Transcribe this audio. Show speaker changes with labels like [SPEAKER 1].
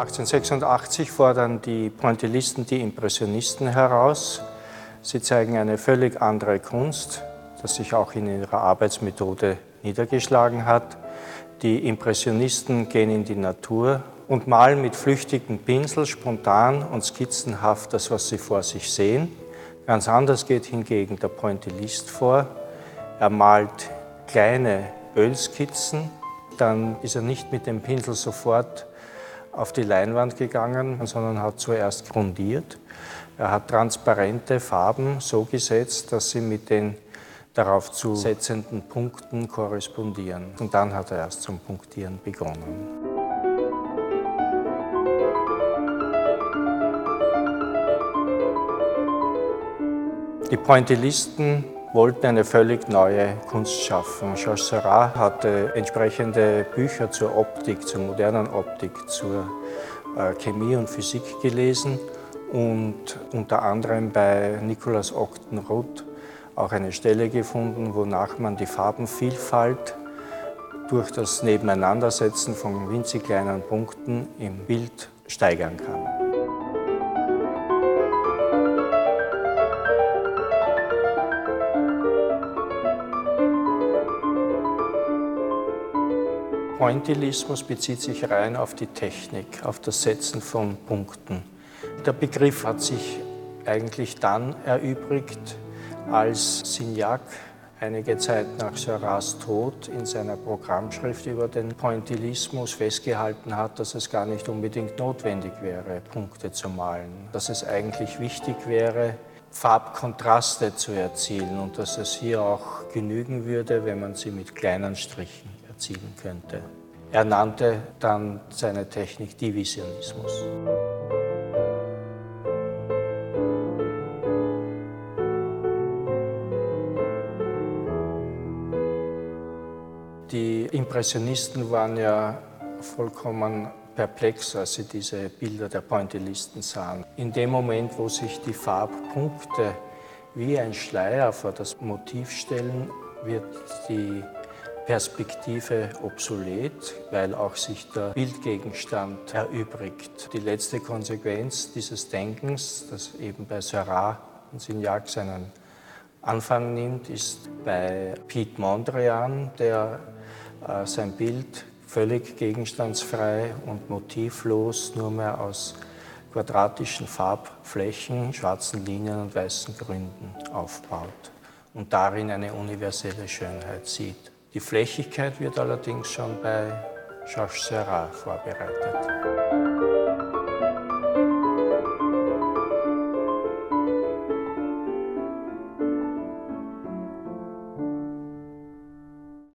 [SPEAKER 1] 1886 fordern die Pointillisten die Impressionisten heraus. Sie zeigen eine völlig andere Kunst, das sich auch in ihrer Arbeitsmethode niedergeschlagen hat. Die Impressionisten gehen in die Natur und malen mit flüchtigen Pinsel spontan und skizzenhaft das, was sie vor sich sehen. Ganz anders geht hingegen der Pointillist vor. Er malt kleine Ölskizzen, dann ist er nicht mit dem Pinsel sofort auf die Leinwand gegangen, sondern hat zuerst grundiert. Er hat transparente Farben so gesetzt, dass sie mit den darauf zu setzenden Punkten korrespondieren. Und dann hat er erst zum Punktieren begonnen. Die Pointillisten wollten eine völlig neue Kunst schaffen. Georges Seurat hatte entsprechende Bücher zur Optik, zur modernen Optik, zur äh, Chemie und Physik gelesen und unter anderem bei Nicolas Ogden-Roth auch eine Stelle gefunden, wonach man die Farbenvielfalt durch das Nebeneinandersetzen von winzig kleinen Punkten im Bild steigern kann. Pointillismus bezieht sich rein auf die Technik, auf das Setzen von Punkten. Der Begriff hat sich eigentlich dann erübrigt, als Signac einige Zeit nach Seurats Tod in seiner Programmschrift über den Pointillismus festgehalten hat, dass es gar nicht unbedingt notwendig wäre, Punkte zu malen, dass es eigentlich wichtig wäre, Farbkontraste zu erzielen und dass es hier auch genügen würde, wenn man sie mit kleinen Strichen erzielen könnte. Er nannte dann seine Technik Divisionismus. Die Impressionisten waren ja vollkommen perplex, als sie diese Bilder der Pointillisten sahen. In dem Moment, wo sich die Farbpunkte wie ein Schleier vor das Motiv stellen, wird die Perspektive obsolet, weil auch sich der Bildgegenstand erübrigt. Die letzte Konsequenz dieses Denkens, das eben bei Seurat und Signac seinen Anfang nimmt, ist bei Piet Mondrian, der äh, sein Bild völlig gegenstandsfrei und motivlos nur mehr aus quadratischen Farbflächen, schwarzen Linien und weißen Gründen aufbaut und darin eine universelle Schönheit sieht. Die Flächigkeit wird allerdings schon bei Georges Seurat vorbereitet.